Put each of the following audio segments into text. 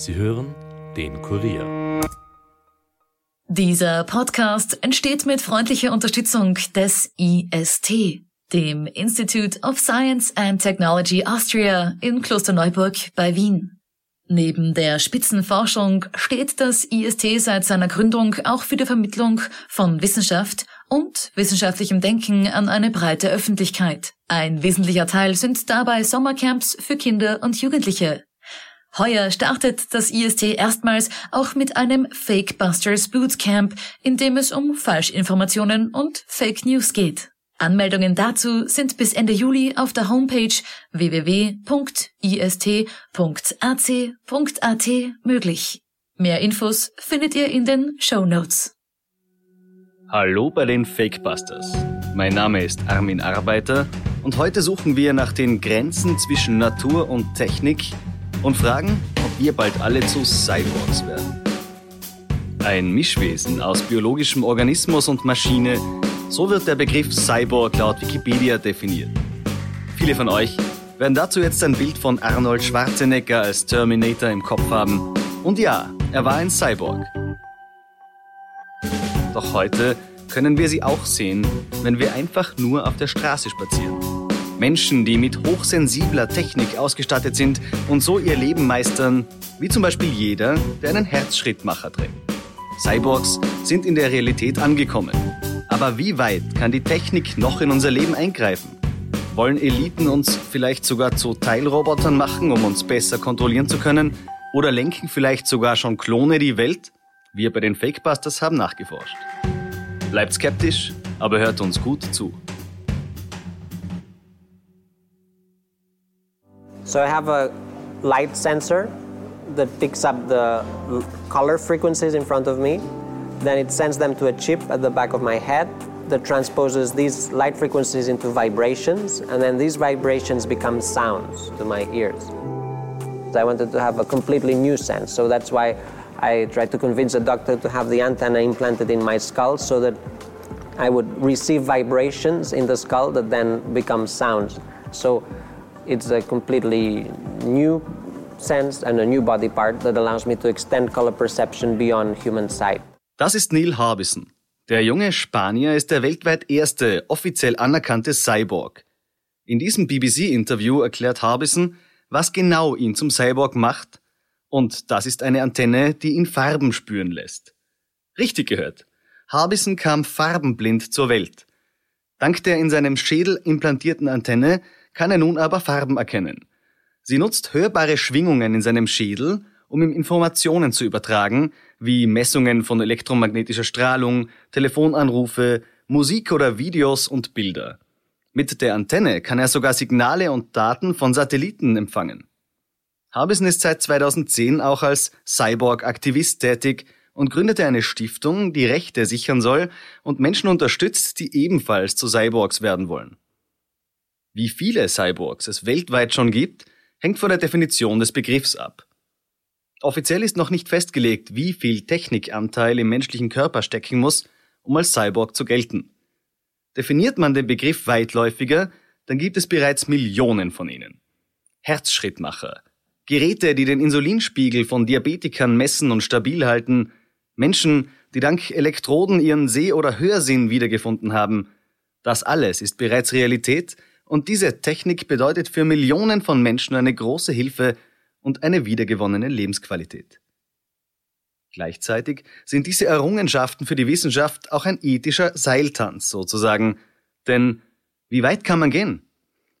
Sie hören den Kurier. Dieser Podcast entsteht mit freundlicher Unterstützung des IST, dem Institute of Science and Technology Austria in Klosterneuburg bei Wien. Neben der Spitzenforschung steht das IST seit seiner Gründung auch für die Vermittlung von Wissenschaft und wissenschaftlichem Denken an eine breite Öffentlichkeit. Ein wesentlicher Teil sind dabei Sommercamps für Kinder und Jugendliche. Heuer startet das IST erstmals auch mit einem Fake Busters Bootcamp, in dem es um Falschinformationen und Fake News geht. Anmeldungen dazu sind bis Ende Juli auf der Homepage www.ist.ac.at möglich. Mehr Infos findet ihr in den Show Notes. Hallo bei den Fakebusters. Mein Name ist Armin Arbeiter und heute suchen wir nach den Grenzen zwischen Natur und Technik und fragen, ob wir bald alle zu Cyborgs werden. Ein Mischwesen aus biologischem Organismus und Maschine so wird der Begriff Cyborg laut Wikipedia definiert. Viele von euch werden dazu jetzt ein Bild von Arnold Schwarzenegger als Terminator im Kopf haben. Und ja, er war ein Cyborg. Doch heute können wir sie auch sehen, wenn wir einfach nur auf der Straße spazieren. Menschen, die mit hochsensibler Technik ausgestattet sind und so ihr Leben meistern, wie zum Beispiel jeder, der einen Herzschrittmacher trägt. Cyborgs sind in der Realität angekommen. Aber wie weit kann die Technik noch in unser Leben eingreifen? Wollen Eliten uns vielleicht sogar zu Teilrobotern machen, um uns besser kontrollieren zu können? Oder lenken vielleicht sogar schon Klone die Welt? Wir bei den Fakebusters haben nachgeforscht. Bleibt skeptisch, aber hört uns gut zu. So I have a light sensor that picks up the color frequencies in front of me Then it sends them to a chip at the back of my head that transposes these light frequencies into vibrations, and then these vibrations become sounds to my ears. I wanted to have a completely new sense, so that's why I tried to convince a doctor to have the antenna implanted in my skull so that I would receive vibrations in the skull that then become sounds. So it's a completely new sense and a new body part that allows me to extend color perception beyond human sight. Das ist Neil Harbison. Der junge Spanier ist der weltweit erste offiziell anerkannte Cyborg. In diesem BBC-Interview erklärt Harbison, was genau ihn zum Cyborg macht, und das ist eine Antenne, die ihn Farben spüren lässt. Richtig gehört. Harbison kam farbenblind zur Welt. Dank der in seinem Schädel implantierten Antenne kann er nun aber Farben erkennen. Sie nutzt hörbare Schwingungen in seinem Schädel, um ihm Informationen zu übertragen, wie Messungen von elektromagnetischer Strahlung, Telefonanrufe, Musik oder Videos und Bilder. Mit der Antenne kann er sogar Signale und Daten von Satelliten empfangen. Harbison ist seit 2010 auch als Cyborg-Aktivist tätig und gründete eine Stiftung, die Rechte sichern soll und Menschen unterstützt, die ebenfalls zu Cyborgs werden wollen. Wie viele Cyborgs es weltweit schon gibt, hängt von der Definition des Begriffs ab. Offiziell ist noch nicht festgelegt, wie viel Technikanteil im menschlichen Körper stecken muss, um als Cyborg zu gelten. Definiert man den Begriff weitläufiger, dann gibt es bereits Millionen von ihnen. Herzschrittmacher, Geräte, die den Insulinspiegel von Diabetikern messen und stabil halten, Menschen, die dank Elektroden ihren Seh- oder Hörsinn wiedergefunden haben. Das alles ist bereits Realität und diese Technik bedeutet für Millionen von Menschen eine große Hilfe und eine wiedergewonnene Lebensqualität. Gleichzeitig sind diese Errungenschaften für die Wissenschaft auch ein ethischer Seiltanz sozusagen. Denn wie weit kann man gehen?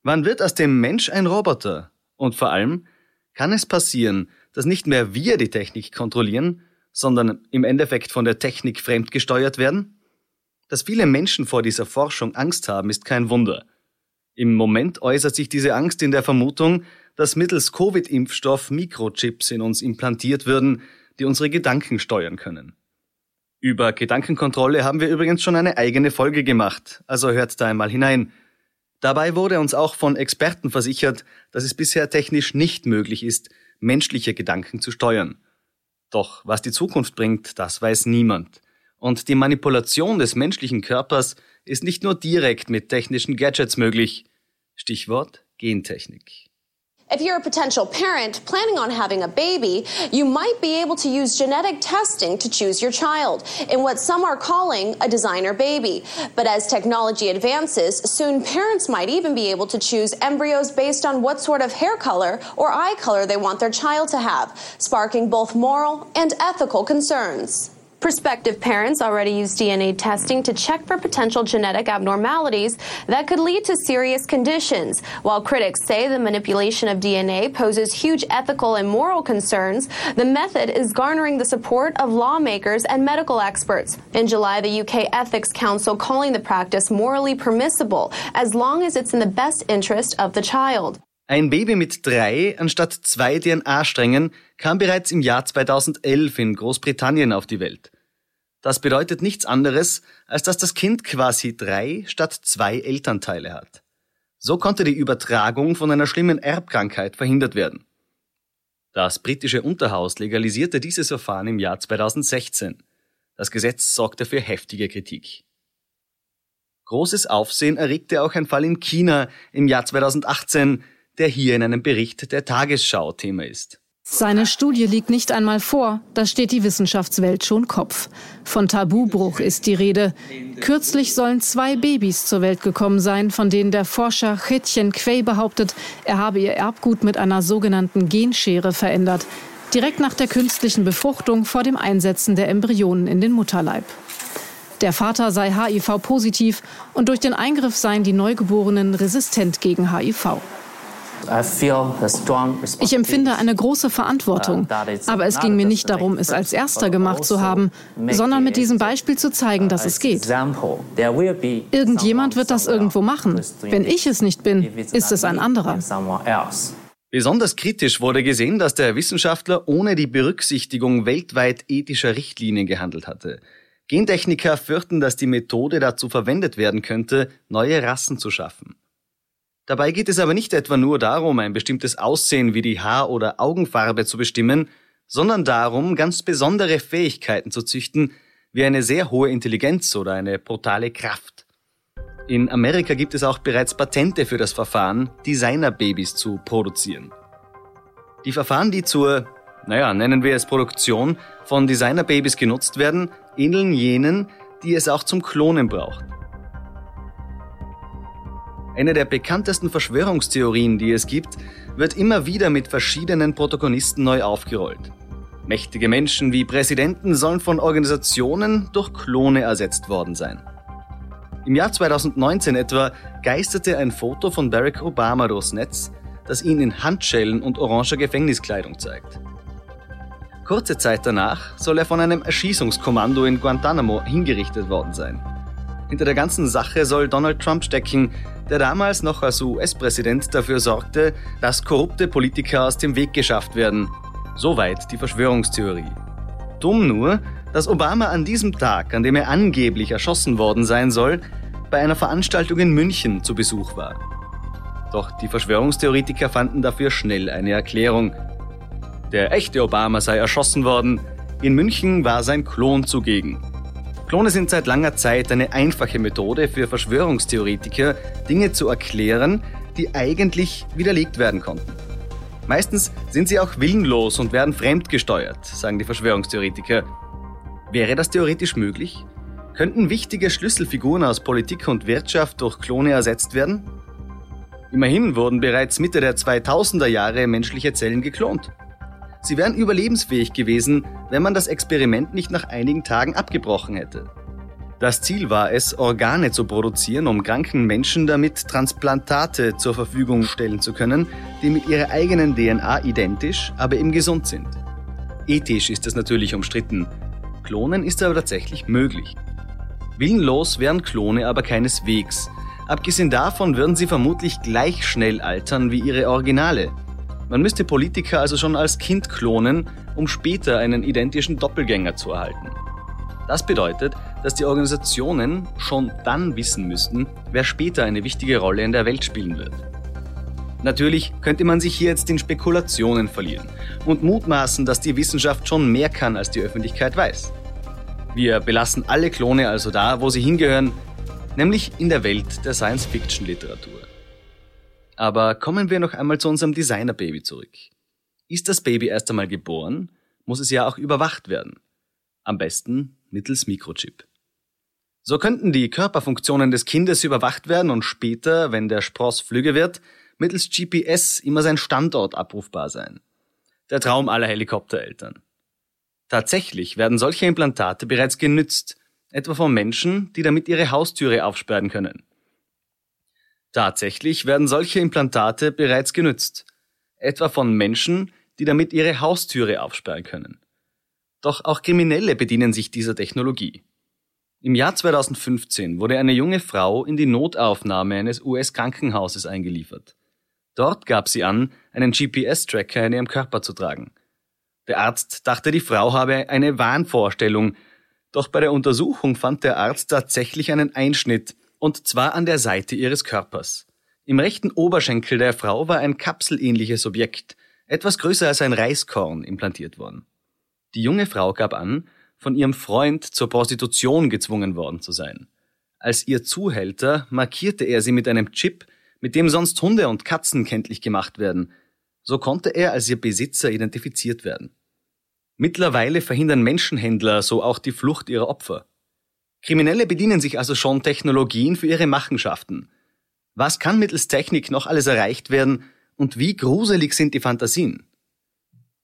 Wann wird aus dem Mensch ein Roboter? Und vor allem, kann es passieren, dass nicht mehr wir die Technik kontrollieren, sondern im Endeffekt von der Technik fremdgesteuert werden? Dass viele Menschen vor dieser Forschung Angst haben, ist kein Wunder. Im Moment äußert sich diese Angst in der Vermutung, dass mittels Covid-Impfstoff Mikrochips in uns implantiert würden, die unsere Gedanken steuern können. Über Gedankenkontrolle haben wir übrigens schon eine eigene Folge gemacht, also hört da einmal hinein. Dabei wurde uns auch von Experten versichert, dass es bisher technisch nicht möglich ist, menschliche Gedanken zu steuern. Doch was die Zukunft bringt, das weiß niemand. Und die Manipulation des menschlichen Körpers ist nicht nur direkt mit technischen Gadgets möglich. Stichwort Gentechnik. If you're a potential parent planning on having a baby, you might be able to use genetic testing to choose your child in what some are calling a designer baby. But as technology advances, soon parents might even be able to choose embryos based on what sort of hair color or eye color they want their child to have, sparking both moral and ethical concerns. Prospective parents already use DNA testing to check for potential genetic abnormalities that could lead to serious conditions. While critics say the manipulation of DNA poses huge ethical and moral concerns, the method is garnering the support of lawmakers and medical experts. In July, the UK Ethics Council calling the practice morally permissible as long as it's in the best interest of the child. Ein Baby mit drei anstatt zwei DNA-Strängen kam bereits im Jahr 2011 in Großbritannien auf die Welt. Das bedeutet nichts anderes, als dass das Kind quasi drei statt zwei Elternteile hat. So konnte die Übertragung von einer schlimmen Erbkrankheit verhindert werden. Das britische Unterhaus legalisierte dieses Verfahren im Jahr 2016. Das Gesetz sorgte für heftige Kritik. Großes Aufsehen erregte auch ein Fall in China im Jahr 2018, der hier in einem Bericht der Tagesschau Thema ist. Seine Studie liegt nicht einmal vor, da steht die Wissenschaftswelt schon Kopf. Von Tabubruch ist die Rede. Kürzlich sollen zwei Babys zur Welt gekommen sein, von denen der Forscher Chetchen Quay behauptet, er habe ihr Erbgut mit einer sogenannten Genschere verändert. Direkt nach der künstlichen Befruchtung vor dem Einsetzen der Embryonen in den Mutterleib. Der Vater sei HIV-positiv und durch den Eingriff seien die Neugeborenen resistent gegen HIV. Ich empfinde eine große Verantwortung, uh, aber es ging mir nicht darum, es als Erster gemacht zu also haben, sondern mit diesem Beispiel zu zeigen, dass es geht. Irgendjemand wird das irgendwo machen. Wenn ich es nicht bin, ist es ein anderer. Besonders kritisch wurde gesehen, dass der Wissenschaftler ohne die Berücksichtigung weltweit ethischer Richtlinien gehandelt hatte. Gentechniker fürchten, dass die Methode dazu verwendet werden könnte, neue Rassen zu schaffen. Dabei geht es aber nicht etwa nur darum, ein bestimmtes Aussehen wie die Haar- oder Augenfarbe zu bestimmen, sondern darum, ganz besondere Fähigkeiten zu züchten, wie eine sehr hohe Intelligenz oder eine brutale Kraft. In Amerika gibt es auch bereits Patente für das Verfahren, Designerbabys zu produzieren. Die Verfahren, die zur, naja, nennen wir es Produktion von Designerbabys genutzt werden, ähneln jenen, die es auch zum Klonen braucht. Eine der bekanntesten Verschwörungstheorien, die es gibt, wird immer wieder mit verschiedenen Protagonisten neu aufgerollt. Mächtige Menschen wie Präsidenten sollen von Organisationen durch Klone ersetzt worden sein. Im Jahr 2019 etwa geisterte ein Foto von Barack Obama durchs Netz, das ihn in Handschellen und oranger Gefängniskleidung zeigt. Kurze Zeit danach soll er von einem Erschießungskommando in Guantanamo hingerichtet worden sein. Hinter der ganzen Sache soll Donald Trump stecken, der damals noch als US-Präsident dafür sorgte, dass korrupte Politiker aus dem Weg geschafft werden. Soweit die Verschwörungstheorie. Dumm nur, dass Obama an diesem Tag, an dem er angeblich erschossen worden sein soll, bei einer Veranstaltung in München zu Besuch war. Doch die Verschwörungstheoretiker fanden dafür schnell eine Erklärung. Der echte Obama sei erschossen worden, in München war sein Klon zugegen. Klone sind seit langer Zeit eine einfache Methode für Verschwörungstheoretiker, Dinge zu erklären, die eigentlich widerlegt werden konnten. Meistens sind sie auch willenlos und werden fremdgesteuert, sagen die Verschwörungstheoretiker. Wäre das theoretisch möglich? Könnten wichtige Schlüsselfiguren aus Politik und Wirtschaft durch Klone ersetzt werden? Immerhin wurden bereits Mitte der 2000er Jahre menschliche Zellen geklont. Sie wären überlebensfähig gewesen, wenn man das Experiment nicht nach einigen Tagen abgebrochen hätte. Das Ziel war es, Organe zu produzieren, um kranken Menschen damit Transplantate zur Verfügung stellen zu können, die mit ihrer eigenen DNA identisch, aber eben gesund sind. Ethisch ist es natürlich umstritten. Klonen ist aber tatsächlich möglich. Willenlos wären Klone aber keineswegs. Abgesehen davon würden sie vermutlich gleich schnell altern wie ihre Originale. Man müsste Politiker also schon als Kind klonen, um später einen identischen Doppelgänger zu erhalten. Das bedeutet, dass die Organisationen schon dann wissen müssten, wer später eine wichtige Rolle in der Welt spielen wird. Natürlich könnte man sich hier jetzt in Spekulationen verlieren und mutmaßen, dass die Wissenschaft schon mehr kann, als die Öffentlichkeit weiß. Wir belassen alle Klone also da, wo sie hingehören, nämlich in der Welt der Science-Fiction-Literatur. Aber kommen wir noch einmal zu unserem Designer-Baby zurück. Ist das Baby erst einmal geboren, muss es ja auch überwacht werden. Am besten mittels Mikrochip. So könnten die Körperfunktionen des Kindes überwacht werden und später, wenn der Spross flügge wird, mittels GPS immer sein Standort abrufbar sein. Der Traum aller Helikoptereltern. Tatsächlich werden solche Implantate bereits genützt, etwa von Menschen, die damit ihre Haustüre aufsperren können. Tatsächlich werden solche Implantate bereits genützt, etwa von Menschen, die damit ihre Haustüre aufsperren können. Doch auch Kriminelle bedienen sich dieser Technologie. Im Jahr 2015 wurde eine junge Frau in die Notaufnahme eines US-Krankenhauses eingeliefert. Dort gab sie an, einen GPS-Tracker in ihrem Körper zu tragen. Der Arzt dachte, die Frau habe eine Wahnvorstellung, doch bei der Untersuchung fand der Arzt tatsächlich einen Einschnitt, und zwar an der Seite ihres Körpers. Im rechten Oberschenkel der Frau war ein kapselähnliches Objekt, etwas größer als ein Reiskorn, implantiert worden. Die junge Frau gab an, von ihrem Freund zur Prostitution gezwungen worden zu sein. Als ihr Zuhälter markierte er sie mit einem Chip, mit dem sonst Hunde und Katzen kenntlich gemacht werden. So konnte er als ihr Besitzer identifiziert werden. Mittlerweile verhindern Menschenhändler so auch die Flucht ihrer Opfer. Kriminelle bedienen sich also schon Technologien für ihre Machenschaften. Was kann mittels Technik noch alles erreicht werden und wie gruselig sind die Fantasien?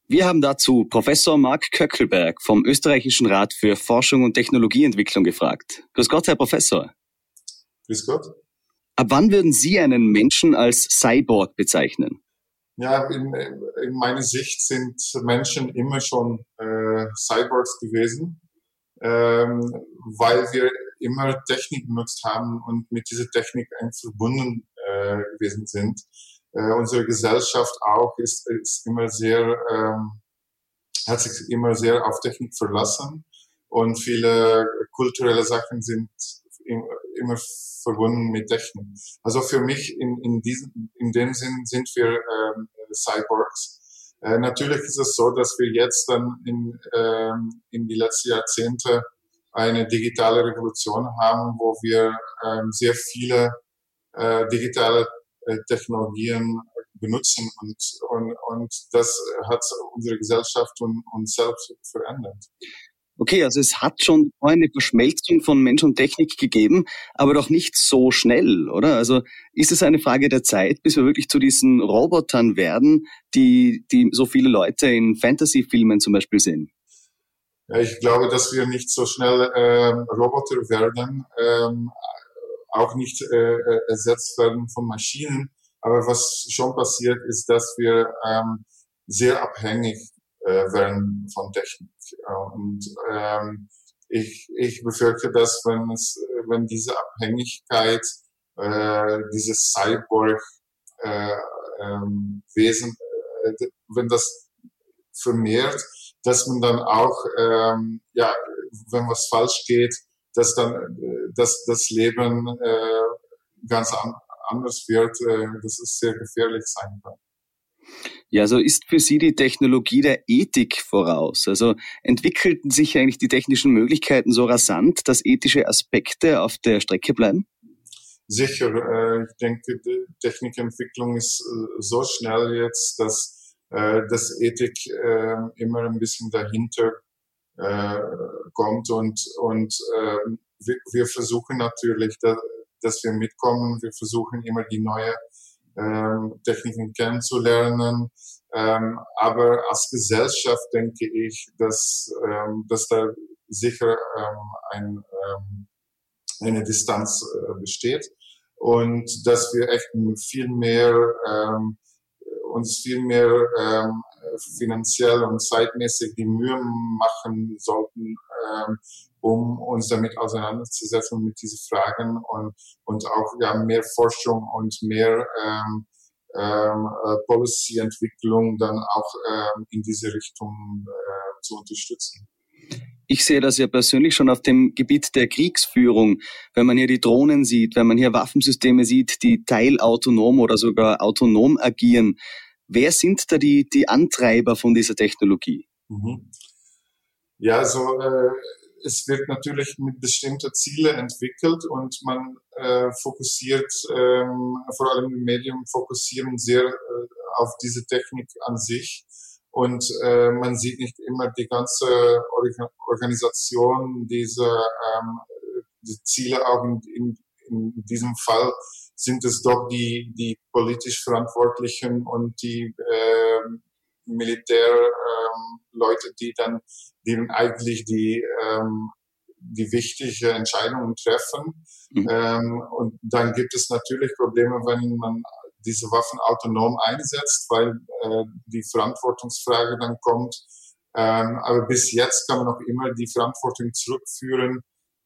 Wir haben dazu Professor Marc Köckelberg vom Österreichischen Rat für Forschung und Technologieentwicklung gefragt. Grüß Gott, Herr Professor. Grüß Gott. Ab wann würden Sie einen Menschen als Cyborg bezeichnen? Ja, in, in meiner Sicht sind Menschen immer schon äh, Cyborgs gewesen, ähm, weil wir immer Technik benutzt haben und mit dieser Technik eng verbunden äh, gewesen sind äh, unsere Gesellschaft auch ist, ist immer sehr, ähm, hat sich immer sehr auf Technik verlassen und viele kulturelle Sachen sind immer verbunden mit Technik. Also für mich in, in diesem, in dem Sinn sind wir ähm, Cyborgs. Äh, natürlich ist es so, dass wir jetzt dann in, ähm, in die letzten Jahrzehnte eine digitale Revolution haben, wo wir ähm, sehr viele äh, digitale äh, Technologien benutzen und, und, und das hat unsere Gesellschaft und uns selbst verändert. Okay, also es hat schon eine Verschmelzung von Mensch und Technik gegeben, aber doch nicht so schnell, oder? Also ist es eine Frage der Zeit, bis wir wirklich zu diesen Robotern werden, die, die so viele Leute in Fantasy-Filmen zum Beispiel sehen? Ja, ich glaube, dass wir nicht so schnell ähm, Roboter werden. Ähm, auch nicht äh, äh, ersetzt werden von Maschinen. Aber was schon passiert, ist, dass wir ähm, sehr abhängig äh, werden von Technik. Und ähm, ich, ich befürchte, dass wenn es, wenn diese Abhängigkeit, äh, dieses Cyborg äh, ähm, Wesen, äh, wenn das vermehrt, dass man dann auch, ähm, ja, wenn was falsch geht, dass dann äh, dass das Leben äh, ganz an, anders wird, äh, dass es sehr gefährlich sein kann. Ja, also ist für Sie die Technologie der Ethik voraus? Also entwickelten sich eigentlich die technischen Möglichkeiten so rasant, dass ethische Aspekte auf der Strecke bleiben? Sicher. Äh, ich denke, die Technikentwicklung ist äh, so schnell jetzt, dass, äh, dass Ethik immer ein bisschen dahinter kommt und, und äh, wir, versuchen natürlich, da, dass wir mitkommen. Wir versuchen immer die neue ähm, Techniken kennenzulernen. Ähm, aber als Gesellschaft denke ich, dass, ähm, dass da sicher ähm, ein, ähm, eine Distanz äh, besteht und dass wir echt viel mehr ähm, uns viel mehr ähm, finanziell und zeitmäßig die Mühe machen sollten, ähm, um uns damit auseinanderzusetzen mit diesen Fragen und, und auch ja, mehr Forschung und mehr ähm, ähm, äh, Policy-Entwicklung dann auch ähm, in diese Richtung äh, zu unterstützen. Ich sehe das ja persönlich schon auf dem Gebiet der Kriegsführung. Wenn man hier die Drohnen sieht, wenn man hier Waffensysteme sieht, die teilautonom oder sogar autonom agieren, Wer sind da die, die Antreiber von dieser Technologie? Mhm. Ja, also äh, es wird natürlich mit bestimmten Zielen entwickelt und man äh, fokussiert, ähm, vor allem die Medien fokussieren sehr äh, auf diese Technik an sich. Und äh, man sieht nicht immer die ganze Organisation dieser ähm, die Ziele auch in, in, in diesem Fall sind es doch die, die politisch Verantwortlichen und die äh, Militärleute, ähm, die dann, dann eigentlich die, ähm, die wichtige Entscheidungen treffen. Mhm. Ähm, und dann gibt es natürlich Probleme, wenn man diese Waffen autonom einsetzt, weil äh, die Verantwortungsfrage dann kommt. Ähm, aber bis jetzt kann man noch immer die Verantwortung zurückführen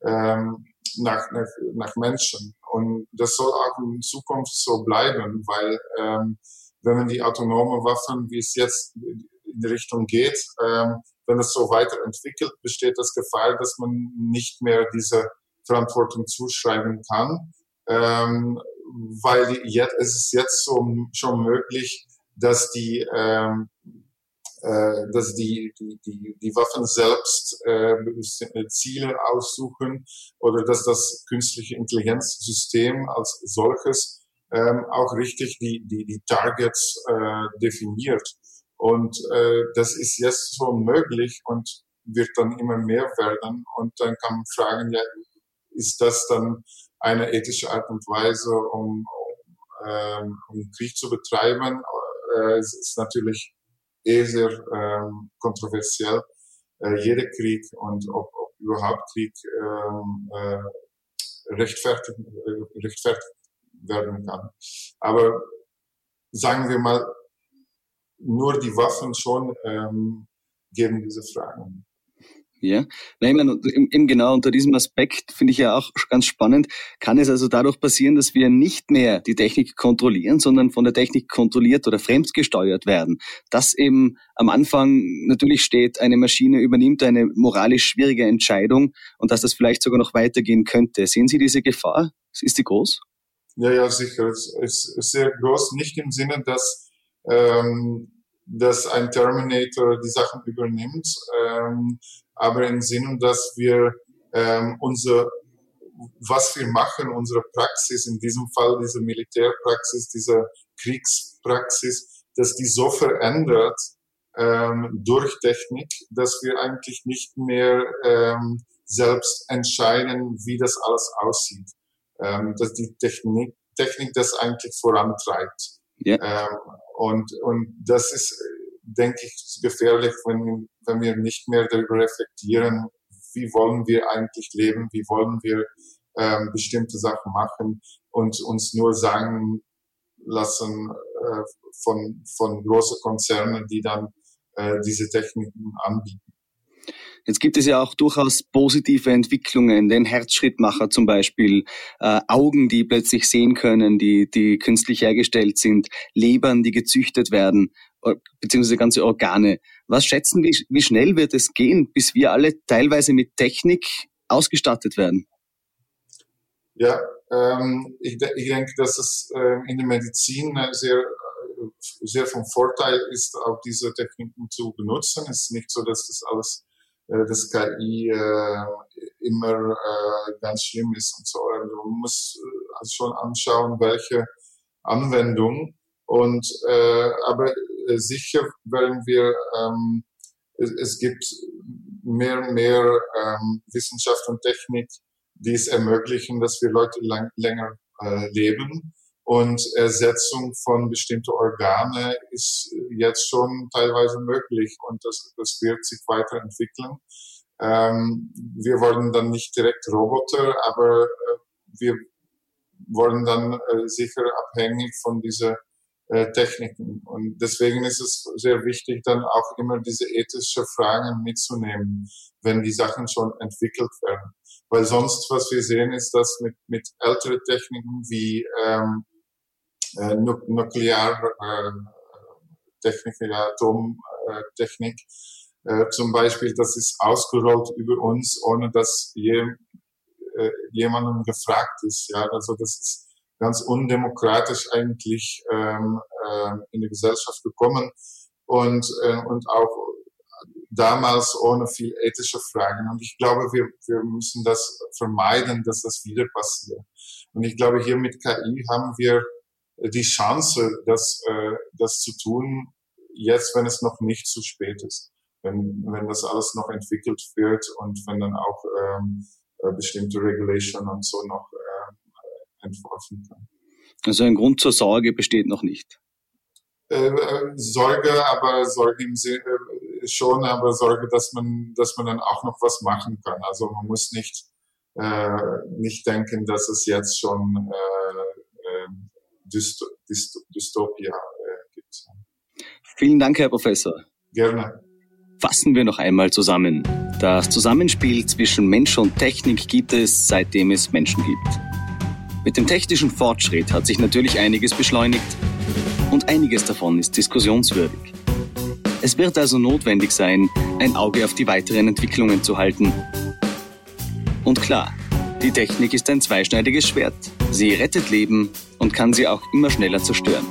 ähm, nach, nach, nach Menschen. Und das soll auch in Zukunft so bleiben, weil ähm, wenn man die autonome Waffen, wie es jetzt in die Richtung geht, ähm, wenn es so weiterentwickelt, besteht das Gefahr, dass man nicht mehr diese Verantwortung zuschreiben kann, ähm, weil jetzt, es ist jetzt so schon möglich, dass die ähm, äh, dass die, die, die, die Waffen selbst äh, Ziele aussuchen oder dass das künstliche Intelligenzsystem als solches ähm, auch richtig die, die, die Targets äh, definiert. Und äh, das ist jetzt schon möglich und wird dann immer mehr werden. Und dann kann man fragen, ja, ist das dann eine ethische Art und Weise, um, um, ähm, um Krieg zu betreiben? Äh, es ist natürlich eh sehr ähm, kontroversiell. Äh, jeder Krieg und ob, ob überhaupt Krieg ähm, äh, rechtfertigt, äh, rechtfertigt werden kann. Aber sagen wir mal, nur die Waffen schon ähm, geben diese Fragen. Ja, Nein, meine, eben genau unter diesem Aspekt finde ich ja auch ganz spannend, kann es also dadurch passieren, dass wir nicht mehr die Technik kontrollieren, sondern von der Technik kontrolliert oder fremdgesteuert werden. Dass eben am Anfang natürlich steht, eine Maschine übernimmt eine moralisch schwierige Entscheidung und dass das vielleicht sogar noch weitergehen könnte. Sehen Sie diese Gefahr? Ist die groß? Ja, ja, sicher. Es ist sehr groß, nicht im Sinne, dass ähm, dass ein Terminator die Sachen übernimmt, ähm, aber im Sinne, dass wir ähm, unser, was wir machen, unsere Praxis, in diesem Fall diese Militärpraxis, diese Kriegspraxis, dass die so verändert ähm, durch Technik, dass wir eigentlich nicht mehr ähm, selbst entscheiden, wie das alles aussieht. Ähm, dass die Technik, Technik das eigentlich vorantreibt. Ja. Ähm, und, und das ist, denke ich, gefährlich, wenn, wenn wir nicht mehr darüber reflektieren, wie wollen wir eigentlich leben, wie wollen wir ähm, bestimmte Sachen machen und uns nur sagen lassen äh, von, von großen Konzernen, die dann äh, diese Techniken anbieten. Jetzt gibt es ja auch durchaus positive Entwicklungen, den Herzschrittmacher zum Beispiel, äh, Augen, die plötzlich sehen können, die, die künstlich hergestellt sind, Lebern, die gezüchtet werden, äh, beziehungsweise ganze Organe. Was schätzen, wie, wie schnell wird es gehen, bis wir alle teilweise mit Technik ausgestattet werden? Ja, ähm, ich, ich denke, dass es äh, in der Medizin sehr, äh, sehr vom Vorteil ist, auch diese Techniken zu benutzen. Es ist nicht so, dass das alles äh, das KI äh, immer äh, ganz schlimm ist und so. Also man muss äh, also schon anschauen, welche Anwendung. Und äh, aber äh, sicher werden wir ähm, es, es gibt mehr und mehr ähm, Wissenschaft und Technik, die es ermöglichen, dass wir Leute lang, länger leben. Und Ersetzung von bestimmten Organe ist jetzt schon teilweise möglich und das, das wird sich weiterentwickeln. Ähm, wir wollen dann nicht direkt Roboter, aber äh, wir wollen dann äh, sicher abhängig von dieser äh, Techniken. Und deswegen ist es sehr wichtig, dann auch immer diese ethischen Fragen mitzunehmen, wenn die Sachen schon entwickelt werden. Weil sonst, was wir sehen, ist, dass mit, mit älteren Techniken wie ähm, äh, Nukleartechnik, äh, Atomtechnik, äh, zum Beispiel, das ist ausgerollt über uns, ohne dass je, äh, jemandem gefragt ist. Ja, also das ist ganz undemokratisch eigentlich ähm, äh, in die Gesellschaft gekommen und äh, und auch damals ohne viel ethische Fragen. Und ich glaube, wir, wir müssen das vermeiden, dass das wieder passiert. Und ich glaube, hier mit KI haben wir die Chance, das, äh, das zu tun, jetzt, wenn es noch nicht zu spät ist. Wenn, wenn das alles noch entwickelt wird und wenn dann auch ähm, äh, bestimmte Regulation und so noch äh, entworfen kann. Also ein Grund zur Sorge besteht noch nicht. Äh, Sorge, aber Sorge im Sinne äh, schon, aber Sorge, dass man, dass man dann auch noch was machen kann. Also man muss nicht äh, nicht denken, dass es jetzt schon äh, Dysto Dysto Dystopia äh, gibt. Vielen Dank, Herr Professor. Gerne. Fassen wir noch einmal zusammen. Das Zusammenspiel zwischen Mensch und Technik gibt es, seitdem es Menschen gibt. Mit dem technischen Fortschritt hat sich natürlich einiges beschleunigt und einiges davon ist diskussionswürdig. Es wird also notwendig sein, ein Auge auf die weiteren Entwicklungen zu halten. Und klar, die Technik ist ein zweischneidiges Schwert. Sie rettet Leben und kann sie auch immer schneller zerstören.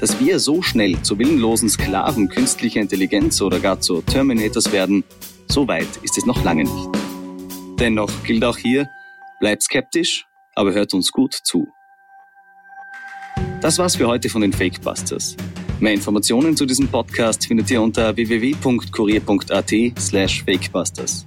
Dass wir so schnell zu willenlosen Sklaven künstlicher Intelligenz oder gar zu Terminators werden, so weit ist es noch lange nicht. Dennoch gilt auch hier, bleibt skeptisch, aber hört uns gut zu. Das war's für heute von den Fakebusters. Mehr Informationen zu diesem Podcast findet ihr unter www.kurier.at slash fakebusters.